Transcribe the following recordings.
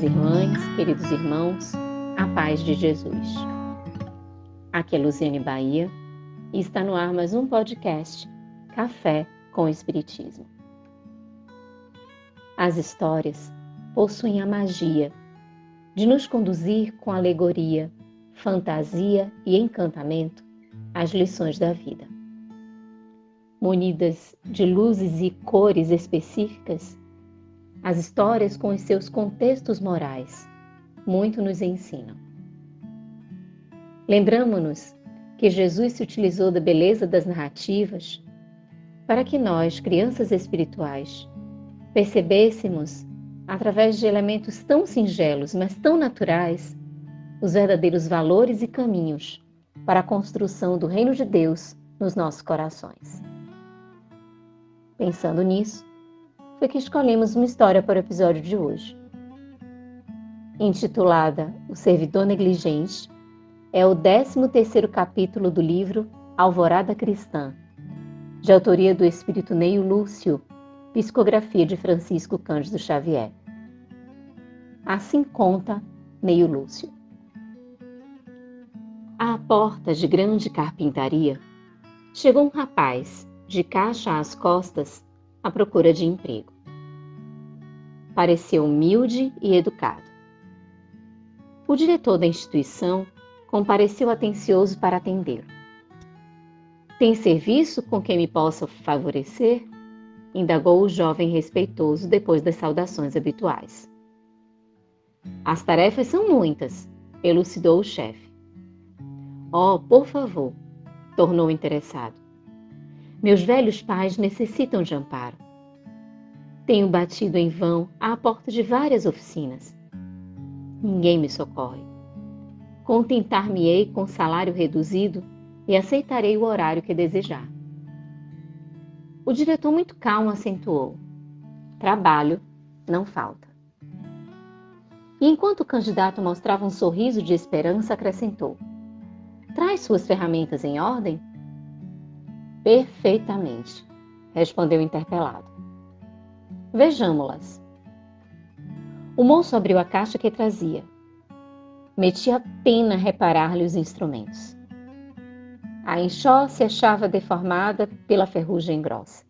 Queridas irmãs, queridos irmãos, a paz de Jesus. Aqui é Luciane Bahia e está no ar mais um podcast Café com Espiritismo. As histórias possuem a magia de nos conduzir com alegoria, fantasia e encantamento às lições da vida. Munidas de luzes e cores específicas, as histórias, com os seus contextos morais, muito nos ensinam. Lembramos-nos que Jesus se utilizou da beleza das narrativas para que nós, crianças espirituais, percebêssemos, através de elementos tão singelos, mas tão naturais, os verdadeiros valores e caminhos para a construção do reino de Deus nos nossos corações. Pensando nisso, foi que escolhemos uma história para o episódio de hoje. Intitulada O Servidor Negligente, é o 13º capítulo do livro Alvorada Cristã, de autoria do espírito Neio Lúcio, psicografia de Francisco Cândido Xavier. Assim conta Neio Lúcio. À porta de grande carpintaria, chegou um rapaz, de caixa às costas, à procura de emprego. Pareceu humilde e educado. O diretor da instituição compareceu atencioso para atendê-lo. Tem serviço com quem me possa favorecer? indagou o jovem respeitoso depois das saudações habituais. As tarefas são muitas, elucidou o chefe. Oh, por favor, tornou o interessado. Meus velhos pais necessitam de amparo. Tenho batido em vão à porta de várias oficinas. Ninguém me socorre. Contentar-me-ei com salário reduzido e aceitarei o horário que desejar. O diretor, muito calmo, acentuou: Trabalho não falta. E enquanto o candidato mostrava um sorriso de esperança, acrescentou: Traz suas ferramentas em ordem? Perfeitamente, respondeu o interpelado. Vejamo-las. O moço abriu a caixa que trazia. Metia pena reparar-lhe os instrumentos. A enxó se achava deformada pela ferrugem grossa.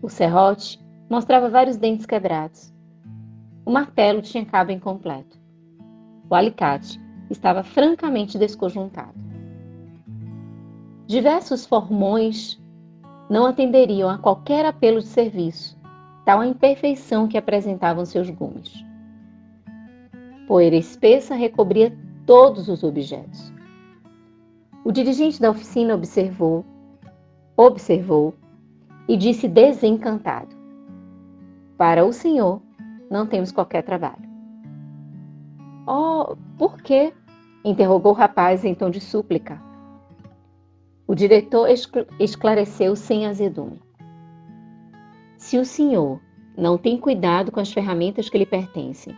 O serrote mostrava vários dentes quebrados. O martelo tinha cabo incompleto. O alicate estava francamente desconjuntado. Diversos formões não atenderiam a qualquer apelo de serviço, tal a imperfeição que apresentavam seus gumes. Poeira espessa recobria todos os objetos. O dirigente da oficina observou, observou e disse desencantado: Para o senhor, não temos qualquer trabalho. Oh, por quê? interrogou o rapaz em tom de súplica. O diretor esclareceu sem azedume. Se o senhor não tem cuidado com as ferramentas que lhe pertencem,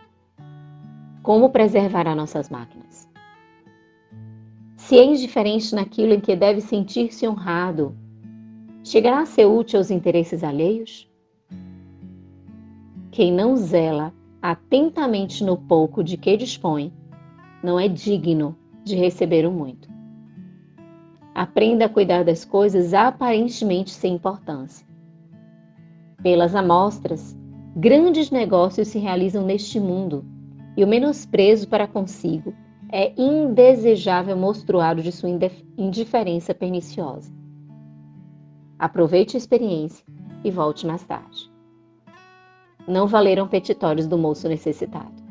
como preservará nossas máquinas? Se é indiferente naquilo em que deve sentir-se honrado, chegará a ser útil aos interesses alheios? Quem não zela atentamente no pouco de que dispõe, não é digno de receber o muito. Aprenda a cuidar das coisas aparentemente sem importância. Pelas amostras, grandes negócios se realizam neste mundo e o menosprezo para consigo é indesejável mostruário de sua indiferença perniciosa. Aproveite a experiência e volte mais tarde. Não valeram petitórios do moço necessitado.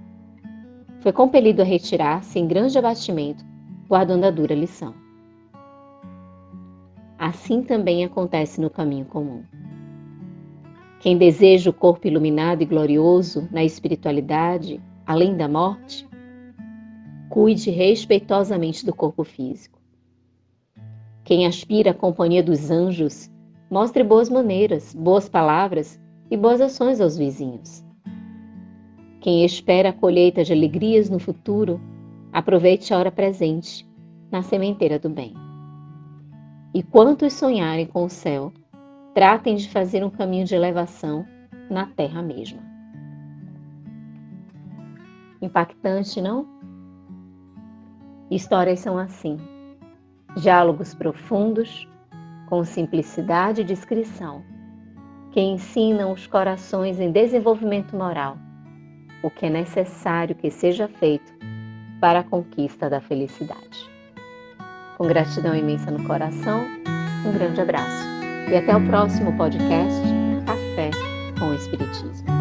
Foi compelido a retirar-se em grande abatimento, guardando a dura lição. Assim também acontece no caminho comum. Quem deseja o corpo iluminado e glorioso na espiritualidade, além da morte, cuide respeitosamente do corpo físico. Quem aspira à companhia dos anjos, mostre boas maneiras, boas palavras e boas ações aos vizinhos. Quem espera a colheita de alegrias no futuro, aproveite a hora presente na sementeira do bem. E quantos sonharem com o céu, tratem de fazer um caminho de elevação na terra mesma. Impactante, não? Histórias são assim: diálogos profundos, com simplicidade e discrição, que ensinam os corações em desenvolvimento moral, o que é necessário que seja feito para a conquista da felicidade. Com gratidão imensa no coração, um grande abraço e até o próximo podcast Café com o Espiritismo.